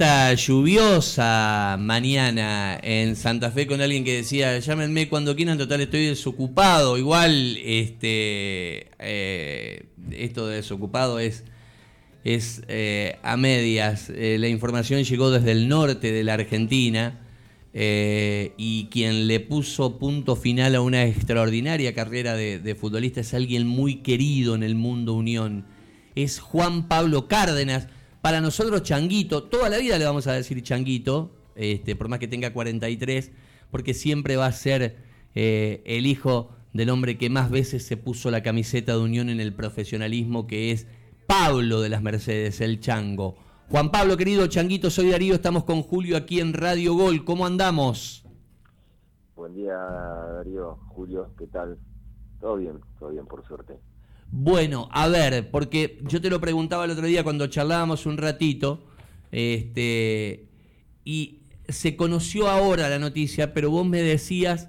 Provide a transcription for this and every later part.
esta lluviosa mañana en Santa Fe con alguien que decía, llámenme cuando quieran, total estoy desocupado. Igual, este, eh, esto de desocupado es, es eh, a medias. Eh, la información llegó desde el norte de la Argentina y quien le puso punto final a una extraordinaria carrera de, de futbolista es alguien muy querido en el mundo Unión. Es Juan Pablo Cárdenas para nosotros, Changuito, toda la vida le vamos a decir Changuito, este, por más que tenga 43, porque siempre va a ser eh, el hijo del hombre que más veces se puso la camiseta de unión en el profesionalismo, que es Pablo de las Mercedes, el Chango. Juan Pablo, querido Changuito, soy Darío, estamos con Julio aquí en Radio Gol. ¿Cómo andamos? Buen día, Darío. Julio, ¿qué tal? Todo bien, todo bien, por suerte. Bueno, a ver, porque yo te lo preguntaba el otro día cuando charlábamos un ratito, este, y se conoció ahora la noticia, pero vos me decías,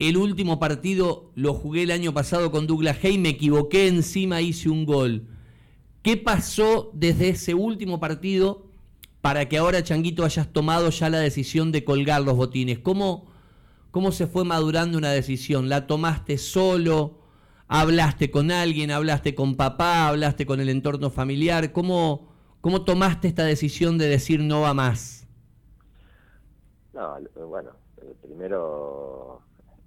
el último partido lo jugué el año pasado con Douglas Hay, me equivoqué encima, hice un gol. ¿Qué pasó desde ese último partido para que ahora, Changuito, hayas tomado ya la decisión de colgar los botines? ¿Cómo, cómo se fue madurando una decisión? ¿La tomaste solo? Hablaste con alguien, hablaste con papá, hablaste con el entorno familiar. ¿Cómo, cómo tomaste esta decisión de decir no va más? No, bueno, eh, primero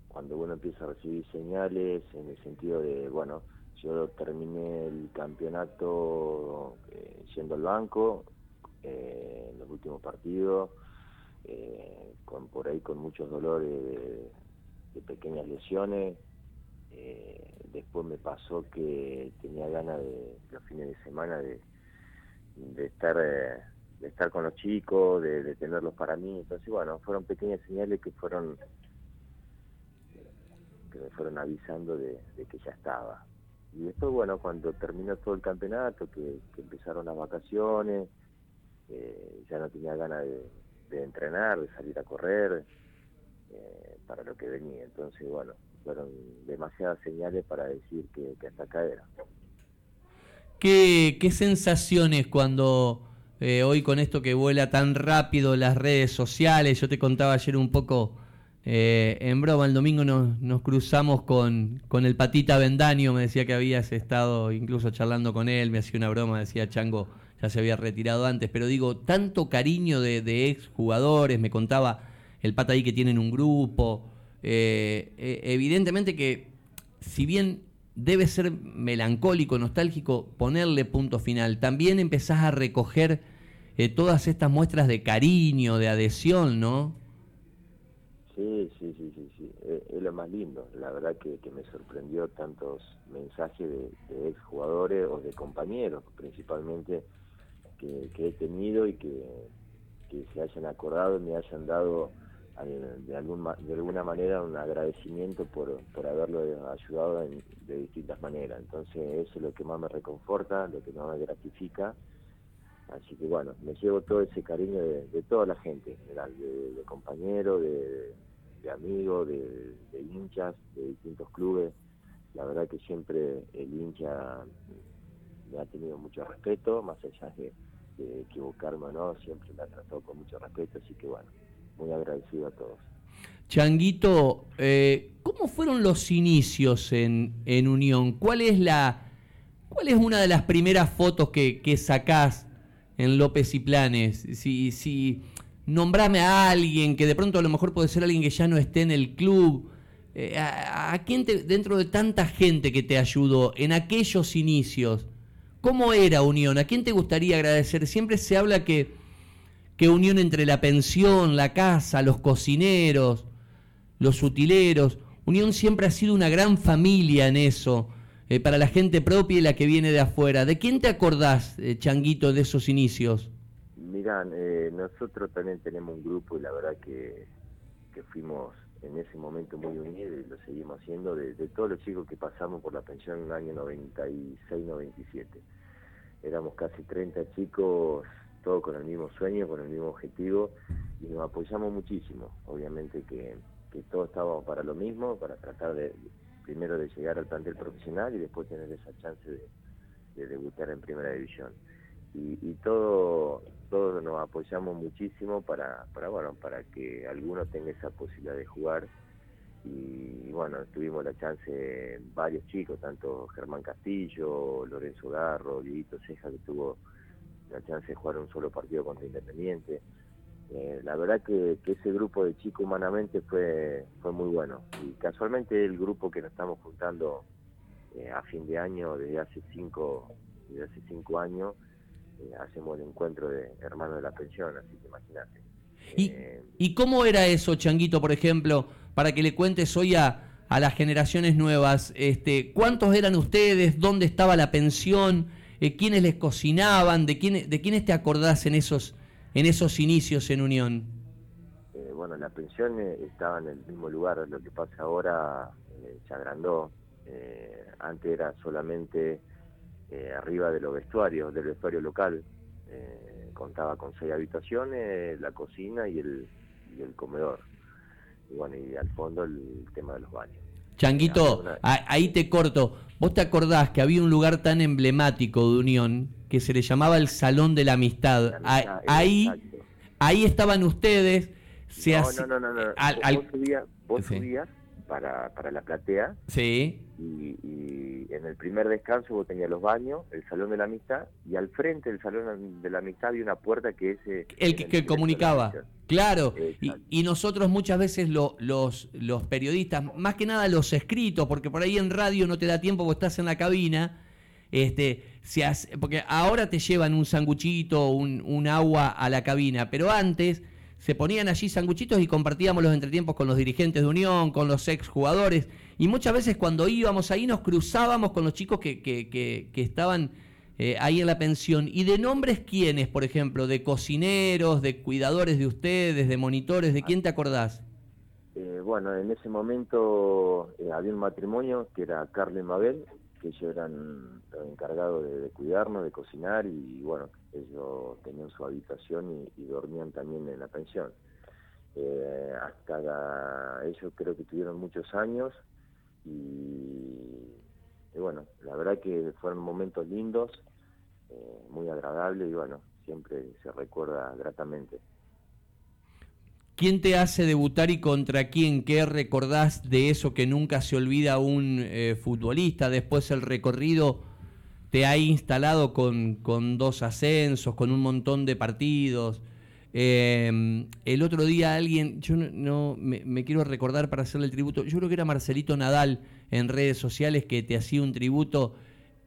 cuando uno empieza a recibir señales en el sentido de, bueno, yo terminé el campeonato eh, yendo al banco eh, en los últimos partidos, con por ahí con muchos dolores de pequeñas lesiones, eh, después me pasó que tenía ganas de los fines de semana de, estar eh, de estar con los chicos, de, tenerlos para mí. Entonces, bueno, fueron pequeñas señales que fueron que me fueron avisando de, que ya estaba. Y después, bueno, cuando terminó todo el campeonato, que, empezaron las vacaciones, eh, ya no tenía ganas de, entrenar, de salir a correr para lo que venía. Entonces, bueno, fueron demasiadas señales para decir que, hasta acá era. ¿Qué, qué sensaciones cuando eh, hoy con esto que vuela tan rápido las redes sociales, yo te contaba ayer un poco eh, en broma, el domingo nos, nos cruzamos con, con, el Patita Bendaño, me decía que habías estado incluso charlando con él, me hacía una broma, decía Chango, ya se había retirado antes, pero digo, tanto cariño de, de ex jugadores, me contaba el Pata ahí que tienen un grupo, eh, eh, evidentemente que si bien debe ser melancólico, nostálgico, ponerle punto final, también empezás a recoger eh, todas estas muestras de cariño, de adhesión, ¿no? Sí, sí, sí, sí, sí. Es, lo más lindo. La verdad que, me sorprendió tantos mensajes de, de exjugadores o de compañeros, principalmente, que, he tenido y que, que se hayan acordado y me hayan dado de, algún, de alguna manera un agradecimiento por, por haberlo ayudado de distintas maneras. Entonces eso es lo que más me reconforta, lo que más me gratifica. Así que bueno, me llevo todo ese cariño de, toda la gente de, compañeros, de, amigos, de, hinchas, de distintos clubes. La verdad que siempre el hincha me ha tenido mucho respeto, más allá de, equivocarme o no, siempre me ha tratado con mucho respeto, así que bueno, muy agradecido a todos. Changuito, eh, ¿cómo fueron los inicios en, en, Unión? ¿Cuál es la cuál es una de las primeras fotos que, que sacás en López y Planes? Si, si nombrame a alguien que de pronto a lo mejor puede ser alguien que ya no esté en el club. Eh, a, quién dentro de tanta gente que te ayudó en aquellos inicios, cómo era Unión? ¿A quién te gustaría agradecer? Siempre se habla que qué unión entre la pensión, la casa, los cocineros, los utileros. Unión siempre ha sido una gran familia en eso, eh, para la gente propia y la que viene de afuera. ¿De quién te acordás, eh, Changuito, de esos inicios? Mirá, eh, nosotros también tenemos un grupo y la verdad que, que fuimos en ese momento muy unidos y lo seguimos haciendo de, todos los chicos que pasamos por la pensión en el año 96-97. Éramos casi 30 chicos todo con el mismo sueño, con el mismo objetivo y nos apoyamos muchísimo. Obviamente que, todos estábamos para lo mismo, para tratar de primero de llegar al plantel profesional y después tener esa chance de, debutar en primera división. y, todo todos nos apoyamos muchísimo para, para bueno para que alguno tenga esa posibilidad de jugar y, bueno tuvimos la chance varios chicos tanto Germán Castillo Lorenzo Garro Dieguito Ceja que tuvo la chance de jugar un solo partido contra Independiente. Eh, la verdad que, ese grupo de chicos humanamente fue fue muy bueno. Y casualmente el grupo que nos estamos juntando eh, a fin de año desde hace cinco desde hace cinco años eh, hacemos el encuentro de hermanos de la pensión así que imagínate. ¿Y, ¿Y cómo era eso changuito por ejemplo para que le cuentes hoy a, a las generaciones nuevas este cuántos eran ustedes dónde estaba la pensión quiénes les cocinaban de quién de quiénes te acordás en esos en esos inicios en Unión? Eh, bueno, la pensión eh, estaba en el mismo lugar, lo que pasa ahora eh, se agrandó. Eh, antes era solamente arriba de los vestuarios, del vestuario local. contaba con seis habitaciones, la cocina y el, y el comedor. Y bueno, y al fondo el tema de los baños. Changuito, ahí te corto. ¿Vos te acordás que había un lugar tan emblemático de Unión que se le llamaba el Salón de la Amistad? ahí, ahí estaban ustedes. Se no, no, no, no, Vos, subías, para, para la platea. Sí. Y, en el primer descanso vos tenías los baños, el Salón de la Amistad, y al frente del Salón de la Amistad había una puerta que ese... El que, comunicaba. Claro, y, nosotros muchas veces los, los periodistas, más que nada los escritos, porque por ahí en radio no te da tiempo porque estás en la cabina, este, se hace, porque ahora te llevan un sanguchito, un, un agua a la cabina, pero antes se ponían allí sanguchitos y compartíamos los entretiempos con los dirigentes de Unión, con los ex jugadores. Y muchas veces cuando íbamos ahí nos cruzábamos con los chicos que, que, que, estaban eh, ahí en la pensión. ¿Y de nombres quiénes, por ejemplo? ¿De cocineros, de cuidadores de ustedes, de monitores? ¿De quién te acordás? Eh, bueno, en ese momento eh, había un matrimonio que era Carlos y Mabel, que ellos eran encargados de, cuidarnos, de cocinar y bueno, ellos tenían su habitación y, dormían también en la pensión. Eh, hasta ellos creo que tuvieron muchos años y, bueno, la verdad que fueron momentos lindos, eh, muy agradables y bueno, siempre se recuerda gratamente. ¿Quién te hace debutar y contra quién? ¿Qué recordás de eso que nunca se olvida un eh, futbolista? Después el recorrido te ha instalado con, con dos ascensos, con un montón de partidos. Em, el otro día alguien, yo no, me, quiero recordar para hacerle el tributo, yo creo que era Marcelito Nadal en redes sociales que te hacía un tributo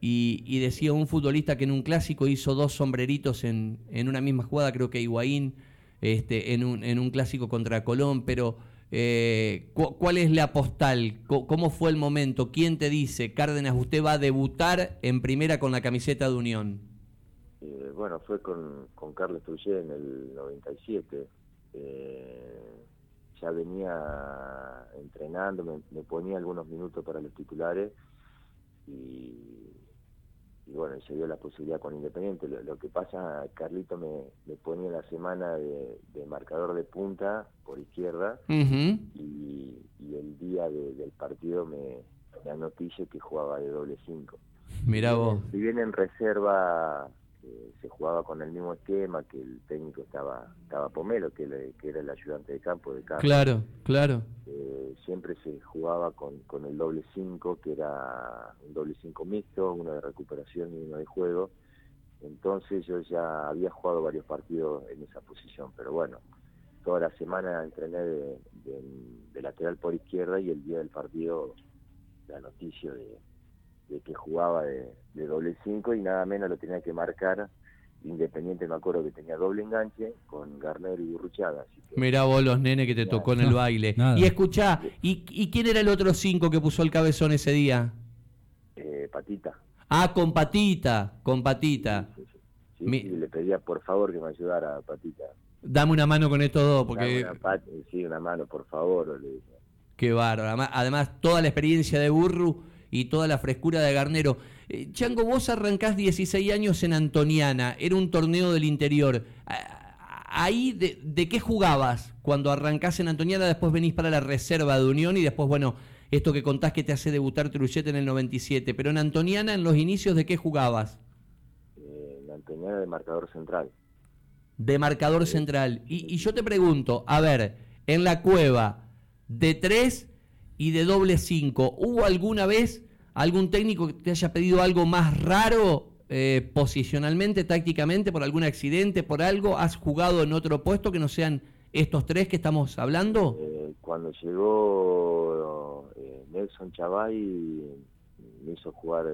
y, decía un futbolista que en un clásico hizo dos sombreritos en, en una misma jugada, creo que Higuaín este, en, un, en un clásico contra Colón, pero eh, ¿cuál es la postal? ¿Cómo fue el momento? ¿Quién te dice, Cárdenas, usted va a debutar en primera con la camiseta de Unión? Eh, bueno, fue con, Carlos Trujé en el 97. Eh, ya venía entrenando, me, ponía algunos minutos para los titulares y y bueno, se dio la posibilidad con Independiente. Lo, que pasa, Carlito me, me ponía la semana de, marcador de punta por izquierda y, el día del partido me, me noticia que jugaba de doble cinco. Mira vos. Si bien en reserva se jugaba con el mismo esquema, que el técnico estaba estaba Pomelo, que, que era el ayudante de campo de Carlos. Claro, claro. Eh, siempre se jugaba con, con el doble 5, que era un doble 5 mixto, uno de recuperación y uno de juego. Entonces yo ya había jugado varios partidos en esa posición, pero bueno, toda la semana entrené de, de lateral por izquierda y el día del partido la noticia de, de que jugaba de, doble 5 y nada menos lo tenía que marcar. Independiente me acuerdo que tenía doble enganche con Garner y Burruchaga. Mirá vos los nenes que te tocó en el baile. Y escuchá, ¿y, quién era el otro 5 que puso el cabezón ese día? Eh, patita. Ah, con Patita, con Patita. le pedía por favor que me ayudara a Patita. Dame una mano con estos dos, porque... sí, una mano, por favor. Le Qué bárbaro. Además, toda la experiencia de Burru y toda la frescura de Garnero. Eh, Chango, vos arrancás 16 años en Antoniana, era un torneo del interior. Ahí, de, qué jugabas cuando arrancás en Antoniana? Después venís para la reserva de Unión y después, bueno, esto que contás que te hace debutar Truchete en el 97. Pero en Antoniana, en los inicios, ¿de qué jugabas? Eh, en Antoniana de marcador central. De marcador central. Y, y yo te pregunto, a ver, en la cueva, de 3 y de doble 5, ¿hubo alguna vez algún técnico que te haya pedido algo más raro eh, posicionalmente, tácticamente, por algún accidente, por algo? ¿Has jugado en otro puesto que no sean estos tres que estamos hablando? Eh, cuando llegó eh, Nelson Chavay, me hizo jugar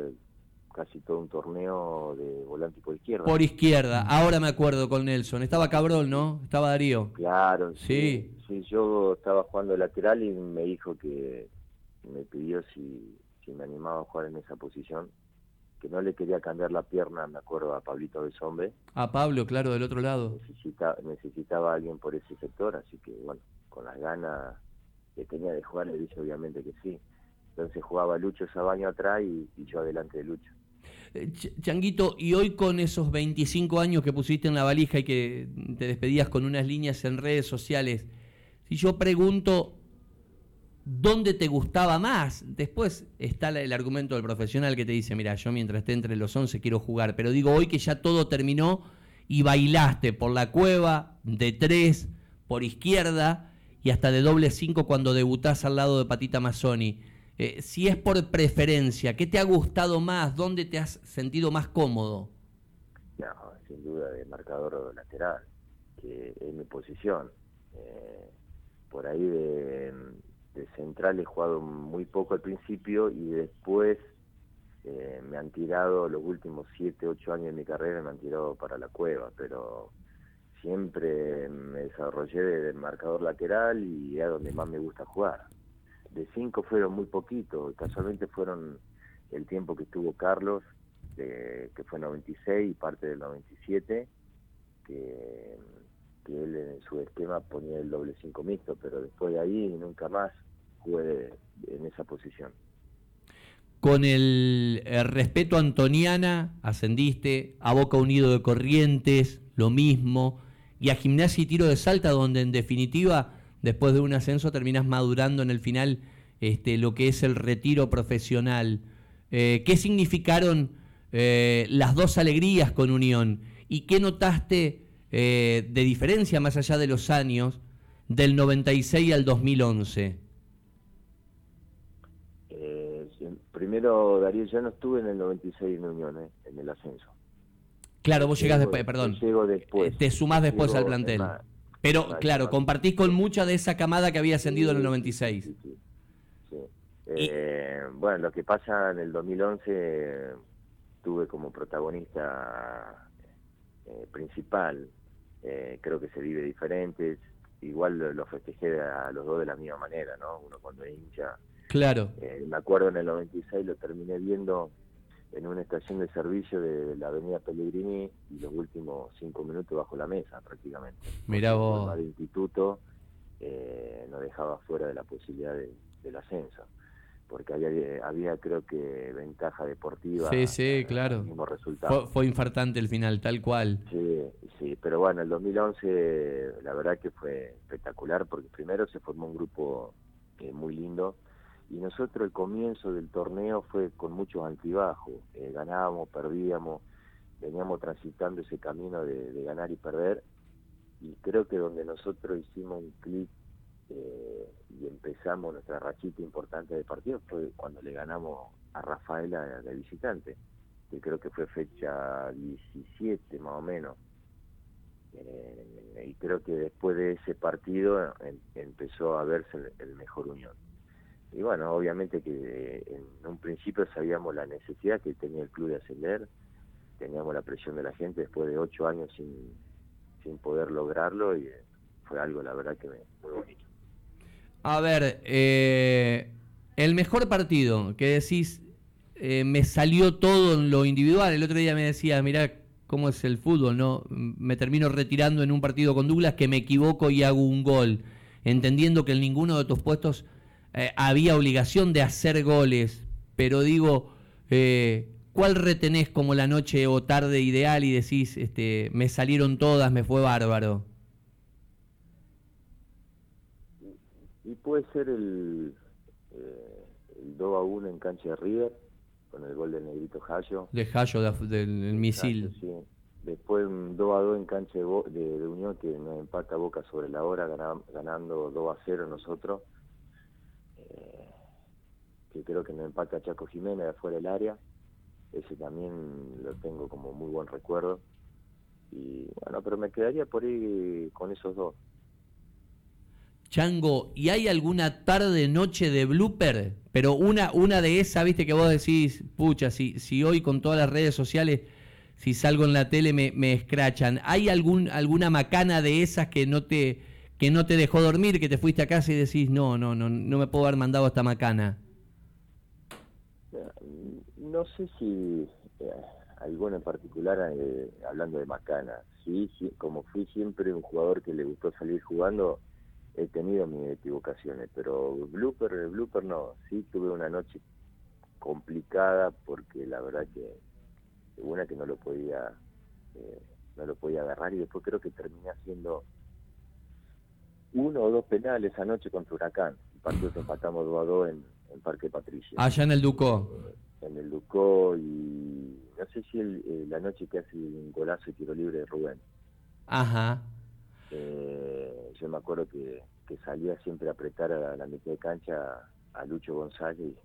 casi todo un torneo de volante por izquierda. Por izquierda, ahora me acuerdo con Nelson. Estaba Cabrón, ¿no? Estaba Darío. Claro, sí. Sí, yo estaba jugando lateral y me dijo que me pidió si, si me animaba a jugar en esa posición. Que no le quería cambiar la pierna, me acuerdo, a Pablito Besombe. A Pablo, claro, del otro lado. Necesita, necesitaba a alguien por ese sector, así que bueno, con las ganas que tenía de jugar le dije obviamente que sí. Entonces jugaba Lucho Sabaño atrás y yo adelante de Lucho. Eh, Changuito, y hoy con esos 25 años que pusiste en la valija y que te despedías con unas líneas en redes sociales, si yo pregunto, ¿dónde te gustaba más? Después está el argumento del profesional que te dice, mira, yo mientras esté entre los 11 quiero jugar, pero digo hoy que ya todo terminó y bailaste por la cueva, de tres, por izquierda y hasta de doble 5 cuando debutás al lado de Patita Mazzoni. Eh, si es por preferencia, ¿qué te ha gustado más? ¿Dónde te has sentido más cómodo? No, sin duda de marcador lateral, que es mi posición. Eh, por ahí de, central he jugado muy poco al principio y después eh, me han tirado los últimos 7, 8 años de mi carrera, me han tirado para la cueva, pero siempre me desarrollé de marcador lateral y es donde más me gusta jugar. De cinco fueron muy poquitos, casualmente fueron el tiempo que estuvo Carlos, que fue 96 y parte del 97, que, que él en su esquema ponía el doble cinco mixto, pero después de ahí nunca más jugué en esa posición. Con el, el, respeto a Antoniana, ascendiste, a Boca Unido de Corrientes, lo mismo, y a Gimnasia y Tiro de Salta, donde en definitiva después de un ascenso terminas madurando en el final este, lo que es el retiro profesional. Eh, ¿Qué significaron eh, las dos alegrías con Unión? ¿Y qué notaste eh, de diferencia más allá de los años del 96 al 2011? primero, Darío, ya no estuve en el 96 en Unión, en el ascenso. Claro, vos llegás después, perdón. Llego después. Te sumás después al plantel. Pero claro, compartís con mucha de esa camada que había ascendido en el 96. Sí, sí, eh, bueno, lo que pasa en el 2011 tuve como protagonista eh, principal, eh, creo que se vive diferente, igual lo, festejé a los dos de la misma manera, ¿no? Uno cuando es hincha. Claro. me acuerdo en el 96 lo terminé viendo en una estación de servicio de la avenida Pellegrini y los últimos cinco minutos bajo la mesa prácticamente. Mira vos. El instituto eh, nos dejaba fuera de la posibilidad del ascenso, porque había, había creo que ventaja deportiva. Sí, sí, claro. Mismo resultado. Fue, infartante el final, tal cual. Sí, sí, pero bueno, el 2011 la verdad que fue espectacular porque primero se formó un grupo eh, muy lindo y nosotros el comienzo del torneo fue con muchos altibajos, eh, ganábamos, perdíamos, veníamos transitando ese camino de, ganar y perder, y creo que donde nosotros hicimos un clic eh, y empezamos nuestra rachita importante de partido fue cuando le ganamos a Rafaela de visitante, que creo que fue fecha 17 más o menos. Eh, y creo que después de ese partido empezó a verse el mejor unión y bueno, obviamente que en un principio sabíamos la necesidad que tenía el club de ascender, teníamos la presión de la gente después de ocho años sin, sin poder lograrlo y fue algo, la verdad, que me, muy bonito. A ver, eh, el mejor partido que decís, eh, me salió todo en lo individual, el otro día me decía, mira cómo es el fútbol, ¿no? Me termino retirando en un partido con Douglas que me equivoco y hago un gol, entendiendo que en ninguno de tus puestos eh, había obligación de hacer goles, pero digo, eh, ¿cuál retenés como la noche o tarde ideal y decís, este, me salieron todas, me fue bárbaro? Y puede ser el, eh, el 2 a 1 en cancha de River, con el gol del negrito Jallo. De Jallo, del, misil. sí. después un 2 a 2 en cancha de, Unión que nos empata Boca sobre la hora, ganando 2 a 0 nosotros. Eh, que creo que nos empata Chaco Jiménez de afuera del área. Ese también lo tengo como muy buen recuerdo. Y bueno, pero me quedaría por ahí con esos dos. Chango, ¿y hay alguna tarde, noche de blooper? Pero una, una de esas, viste que vos decís, pucha, si, si hoy con todas las redes sociales, si salgo en la tele me, escrachan. ¿Hay algún, alguna macana de esas que no te que no te dejó dormir, que te fuiste a casa y decís, no, no, no, no me puedo haber mandado esta macana? No sé si eh, alguna en particular, eh, hablando de macana, sí, como fui siempre un jugador que le gustó salir jugando, he tenido mis equivocaciones, pero blooper, blooper no, sí tuve una noche complicada porque la verdad que una que no lo podía eh, no lo podía agarrar y después creo que terminé haciendo uno o dos penales anoche contra Huracán, el partido que empatamos 2 a 2 en, en Parque Patricia. Allá en el Ducó. En el Ducó y no sé si el, eh, la noche que hace un golazo y tiro libre de Rubén. Ajá. Eh, yo me acuerdo que, salía siempre a apretar a la mitad de cancha a Lucho González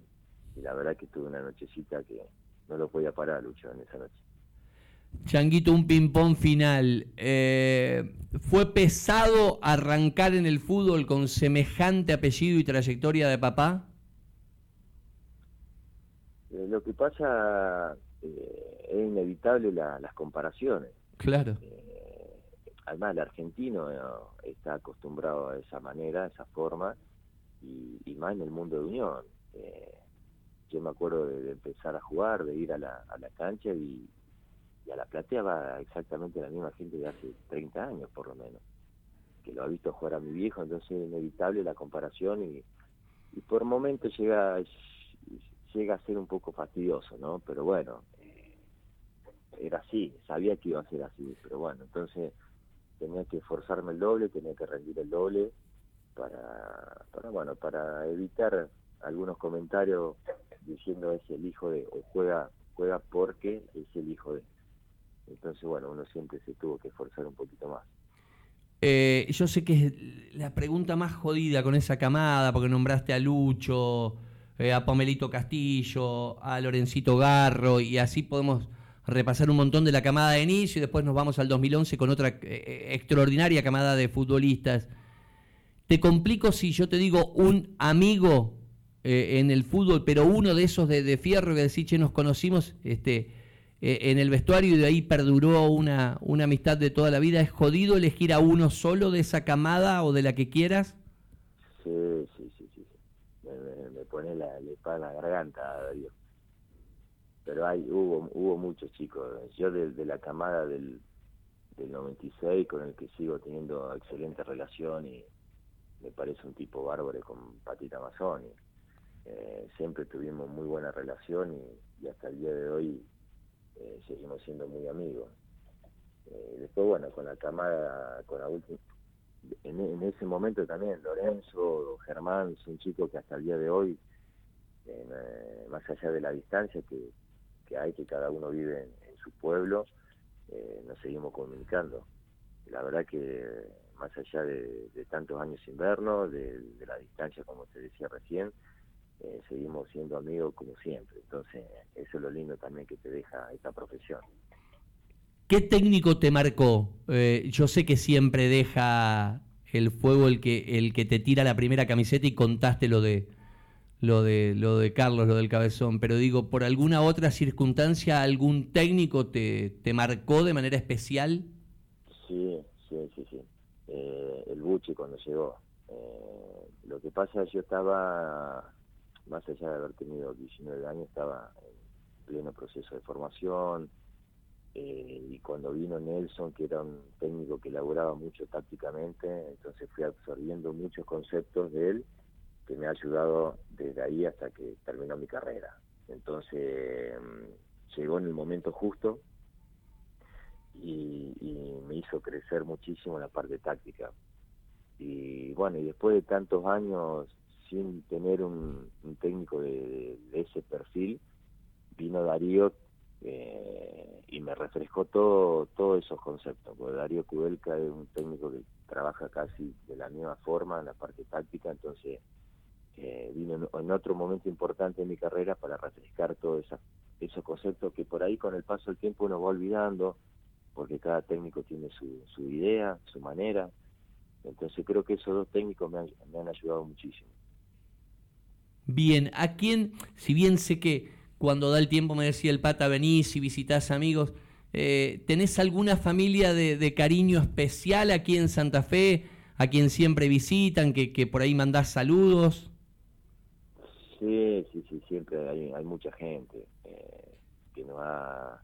y, la verdad que tuve una nochecita que no lo podía parar Lucho en esa noche. Changuito, un ping-pong final. Eh, ¿Fue pesado arrancar en el fútbol con semejante apellido y trayectoria de papá? Eh, lo que pasa es inevitable las comparaciones. Claro además el argentino eh, está acostumbrado a esa manera, a esa forma, y, más en el mundo de unión. Eh, yo me acuerdo de, empezar a jugar, de ir a la, a la cancha y, a la platea va exactamente la misma gente de hace 30 años por lo menos, que lo ha visto jugar a mi viejo, entonces es inevitable la comparación y, y por momentos llega, llega a ser un poco fastidioso, ¿no? Pero bueno, eh, era así, sabía que iba a ser así, pero bueno, entonces tenía que esforzarme el doble, tenía que rendir el doble para, bueno, para evitar algunos comentarios diciendo es el hijo de o juega juega porque es el hijo de. Entonces, bueno, uno siempre se tuvo que esforzar un poquito más. Eh, yo sé que es la pregunta más jodida con esa camada, porque nombraste a Lucho, eh, a Pomelito Castillo, a Lorencito Garro, y así podemos repasar un montón de la camada de inicio y después nos vamos al 2011 con otra eh, extraordinaria camada de futbolistas. Te complico si yo te digo un amigo eh, en el fútbol, pero uno de esos de, fierro que decís, che, nos conocimos este, eh, en el vestuario y de ahí perduró una, una amistad de toda la vida. ¿Es jodido elegir a uno solo de esa camada o de la que quieras? Sí, sí, sí, sí. Me, pone la, espada en la garganta, Dios pero hay hubo hubo muchos chicos. Yo de, la camada del, del 96 con el que sigo teniendo excelente relación y me parece un tipo bárbaro con Patita Amazon eh, siempre tuvimos muy buena relación y, hasta el día de hoy eh, seguimos siendo muy amigos. Eh, después bueno con la camada con la última en, en, ese momento también Lorenzo Germán son chicos que hasta el día de hoy eh, más allá de la distancia que que hay, que cada uno vive en, su pueblo, eh, nos seguimos comunicando. La verdad que más allá de, tantos años invernos, de, de, la distancia, como te decía recién, eh, seguimos siendo amigos como siempre. Entonces, eso es lo lindo también que te deja esta profesión. ¿Qué técnico te marcó? Eh, yo sé que siempre deja el fuego el que, el que te tira la primera camiseta y contaste lo de, lo de, lo de Carlos, lo del cabezón, pero digo, ¿por alguna otra circunstancia algún técnico te, te marcó de manera especial? Sí, sí, sí, sí. Eh, el Buchi cuando llegó. Eh, lo que pasa es que yo estaba, más allá de haber tenido 19 años, estaba en pleno proceso de formación, eh, y cuando vino Nelson, que era un técnico que elaboraba mucho tácticamente, entonces fui absorbiendo muchos conceptos de él que me ha ayudado desde ahí hasta que terminó mi carrera. Entonces mm, llegó en el momento justo y, me hizo crecer muchísimo en la parte táctica. Y bueno, y después de tantos años sin tener un, técnico de, ese perfil, vino Darío eh, y me refrescó todo todos esos conceptos, porque Darío Kudelka es un técnico que trabaja casi de la misma forma en la parte táctica, entonces eh, vino en, otro momento importante en mi carrera para refrescar todos esos conceptos que por ahí con el paso del tiempo uno va olvidando, porque cada técnico tiene su, su idea, su manera, entonces creo que esos dos técnicos me han, me han ayudado muchísimo. Bien, ¿a quién, si bien sé que cuando da el tiempo me decía el pata, venís y visitás amigos. Eh, ¿Tenés alguna familia de, cariño especial aquí en Santa Fe, a quien siempre visitan, que, por ahí mandás saludos? Sí, sí, sí, siempre hay, mucha gente eh, que nos, ha,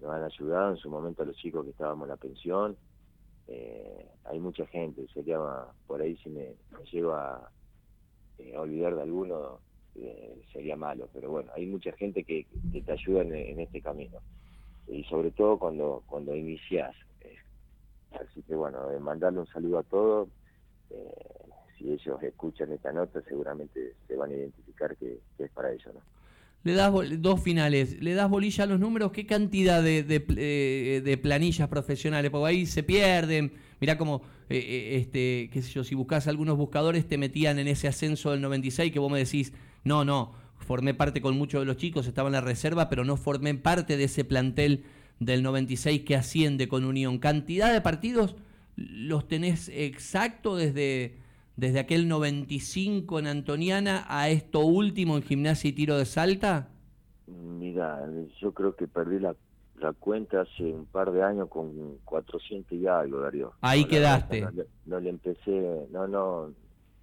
nos han ayudado en su momento a los chicos que estábamos en la pensión. Eh, hay mucha gente, sería por ahí si me, llevo a, a olvidar de alguno, eh, sería malo, pero bueno, hay mucha gente que, te ayuda en, este camino y sobre todo cuando cuando inicias. Eh, así que bueno, mandarle un saludo a todos. Eh, si ellos escuchan esta nota, seguramente se van a identificar que, es para ellos, ¿no? Le das dos finales, le das bolilla a los números, ¿qué cantidad de, de, planillas profesionales? Porque ahí se pierden, mirá como, este, qué sé yo, si buscas algunos buscadores te metían en ese ascenso del 96 que vos me decís, no, no, formé parte con muchos de los chicos, estaba en la reserva, pero no formé parte de ese plantel del 96 que asciende con Unión. ¿Cantidad de partidos los tenés exacto desde, desde aquel 95 en Antoniana a esto último en gimnasia y tiro de salta? Mira, yo creo que perdí la, cuenta hace un par de años con 400 y algo, Darío. Ahí quedaste. No, le empecé, no, no,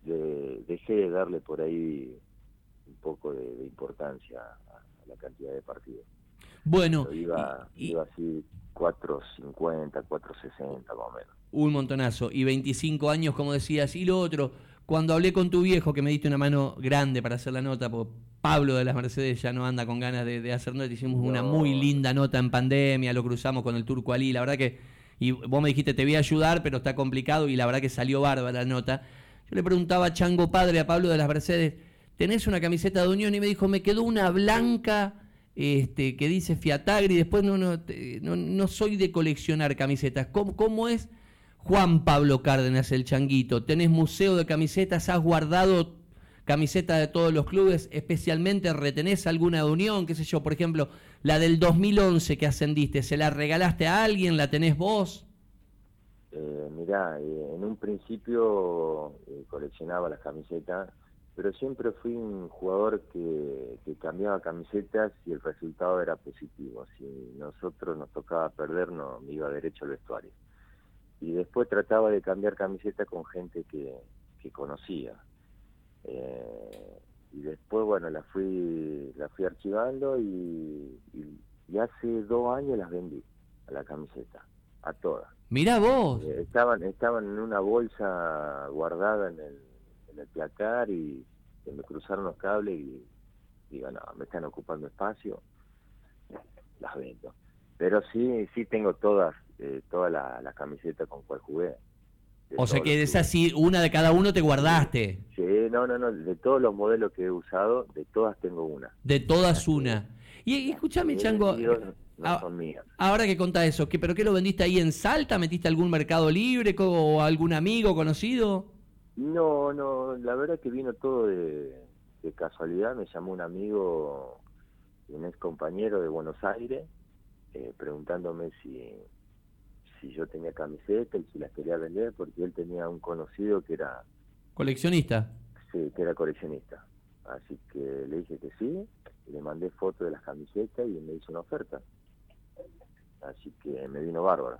dejé de darle por ahí un poco de, importancia a, la cantidad de partidos. Bueno, iba, iba así 4.50, 4.60 más o menos. Un montonazo. Y 25 años, como decías. Y lo otro, cuando hablé con tu viejo, que me diste una mano grande para hacer la nota, porque Pablo de las Mercedes ya no anda con ganas de, hacer nota, hicimos una muy linda nota en pandemia, lo cruzamos con el Turco Ali, la verdad que... Y vos me dijiste, te voy a ayudar, pero está complicado, y la verdad que salió bárbara la nota. Yo le preguntaba a Chango Padre, a Pablo de las Mercedes, tenés una camiseta de Unión y me dijo, me quedó una blanca este, que dice Fiatagri, después no, no, no, soy de coleccionar camisetas. ¿Cómo, ¿Cómo, es Juan Pablo Cárdenas el changuito? ¿Tenés museo de camisetas? ¿Has guardado camisetas de todos los clubes? ¿Especialmente retenés alguna de Unión? ¿Qué sé yo? Por ejemplo, la del 2011 que ascendiste, ¿se la regalaste a alguien? ¿La tenés vos? Eh, mirá, eh, en un principio eh, coleccionaba las camisetas pero siempre fui un jugador que, cambiaba camisetas y el resultado era positivo. Si nosotros nos tocaba perder, no me iba derecho al vestuario. Y después trataba de cambiar camisetas con gente que, conocía. Eh, y después, bueno, la fui, la fui archivando y, hace dos años las vendí a la camiseta, a todas. Mira vos. Eh, estaban, estaban en una bolsa guardada en el en el placar y me cruzaron los cables y digo, no, me están ocupando espacio, las vendo. Pero sí, sí tengo todas, eh, toda la, la, camiseta con cual jugué. O sea que es así, una de cada uno te guardaste. Sí, no, no, no, de todos los modelos que he usado, de todas tengo una. De todas una. Y, escúchame, Chango, ahora que contás eso, ¿qué, ¿pero qué lo vendiste ahí en Salta? ¿Metiste algún mercado libre o algún amigo conocido? No, no, la verdad que vino todo de, casualidad. Me llamó un amigo, un ex compañero de Buenos Aires, eh, preguntándome si, si yo tenía camiseta y si las quería vender, porque él tenía un conocido que era... ¿Coleccionista? Sí, que era coleccionista. Así que le dije que sí, le mandé fotos de las camisetas y me hizo una oferta. Así que me vino bárbara.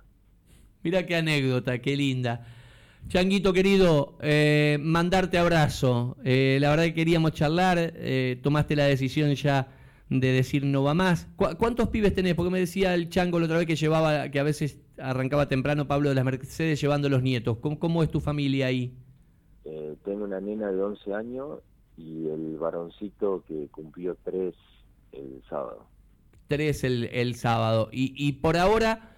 Mira qué anécdota, qué linda. Changuito querido, eh, mandarte abrazo. Eh, la verdad que queríamos charlar, eh, tomaste la decisión ya de decir no va más. ¿Cuántos pibes tenés? Porque me decía el Chango la otra vez que llevaba, que a veces arrancaba temprano Pablo de las Mercedes llevando los nietos. ¿Cómo, es tu familia ahí? tengo una nena de 11 años y el varoncito que cumplió 3 el sábado. 3 el, el sábado. Y, y por ahora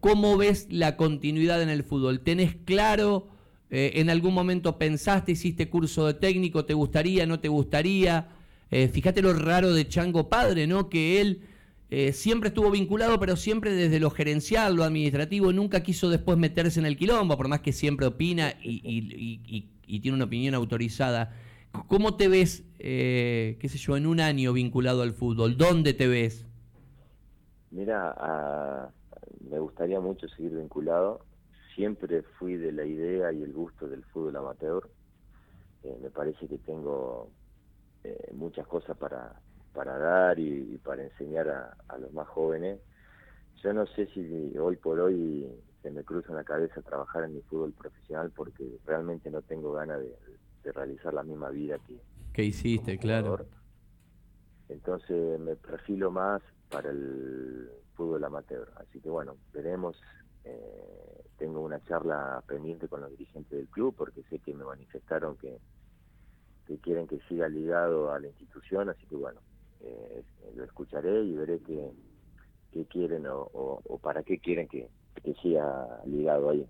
¿Cómo ves la continuidad en el fútbol? ¿Tenés claro? Eh, ¿En algún momento pensaste, hiciste curso de técnico? ¿Te gustaría, no te gustaría? Eh, fíjate lo raro de Chango Padre, ¿no? Que él eh, siempre estuvo vinculado, pero siempre desde lo gerencial, lo administrativo, nunca quiso después meterse en el quilombo, por más que siempre opina y, tiene una opinión autorizada. ¿Cómo te ves, eh, qué sé yo, en un año vinculado al fútbol? ¿Dónde te ves? Mira, me gustaría mucho seguir vinculado. Siempre fui de la idea y el gusto del fútbol amateur. Eh, me parece que tengo muchas cosas para, para dar y, para enseñar a, los más jóvenes. Yo no sé si hoy por hoy se me cruza en la cabeza trabajar en mi fútbol profesional porque realmente no tengo ganas de, realizar la misma vida que... que hiciste, claro. Entonces me perfilo más para el fútbol amateur. Así que bueno, veremos. Eh, tengo una charla pendiente con los dirigentes del club porque sé que me manifestaron que, que quieren que siga ligado a la institución, así que bueno, eh, lo escucharé y veré qué, qué quieren o, para qué quieren que, que siga ligado ahí.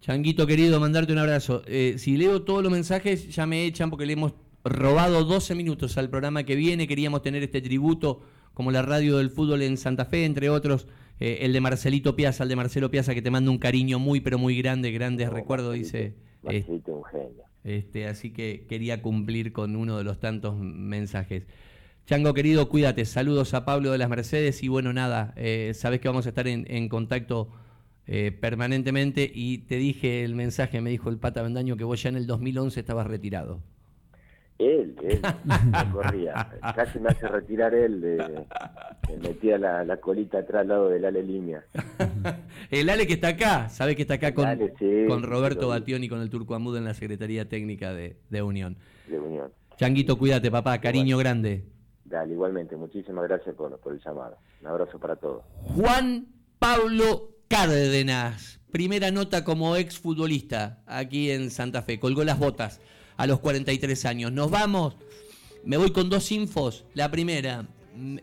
Changuito querido, mandarte un abrazo. Eh, si leo todos los mensajes, ya me echan porque le hemos robado 12 minutos al programa que viene. Queríamos tener este tributo como la radio del fútbol en Santa Fe, entre otros. Eh, el de Marcelito Piazza, el de Marcelo Piazza, que te manda un cariño muy, pero muy grande, grandes recuerdos, dice. Marcelito, un genio. Este, así que quería cumplir con uno de los tantos mensajes. Chango querido, cuídate. Saludos a Pablo de las Mercedes y bueno, nada, eh, sabes que vamos a estar en, contacto eh, permanentemente y te dije el mensaje, me dijo el pata Vendaño que vos ya en el 2011 estabas retirado. Él, él, me corría. Casi me hace retirar él, me metía la, colita atrás al lado del Ale Línea. el Ale que está acá, sabes que está acá con, con Roberto Batión y con el Turco Amud en la Secretaría Técnica de, de Unión. De Unión. Changuito, cuídate, papá, cariño grande. Dale, igualmente. Muchísimas gracias por, por el llamado. Un abrazo para todos. Juan Pablo Cárdenas, primera nota como ex futbolista aquí en Santa Fe. Colgó las botas a los 43 años. Nos vamos. Me voy con dos infos. La primera,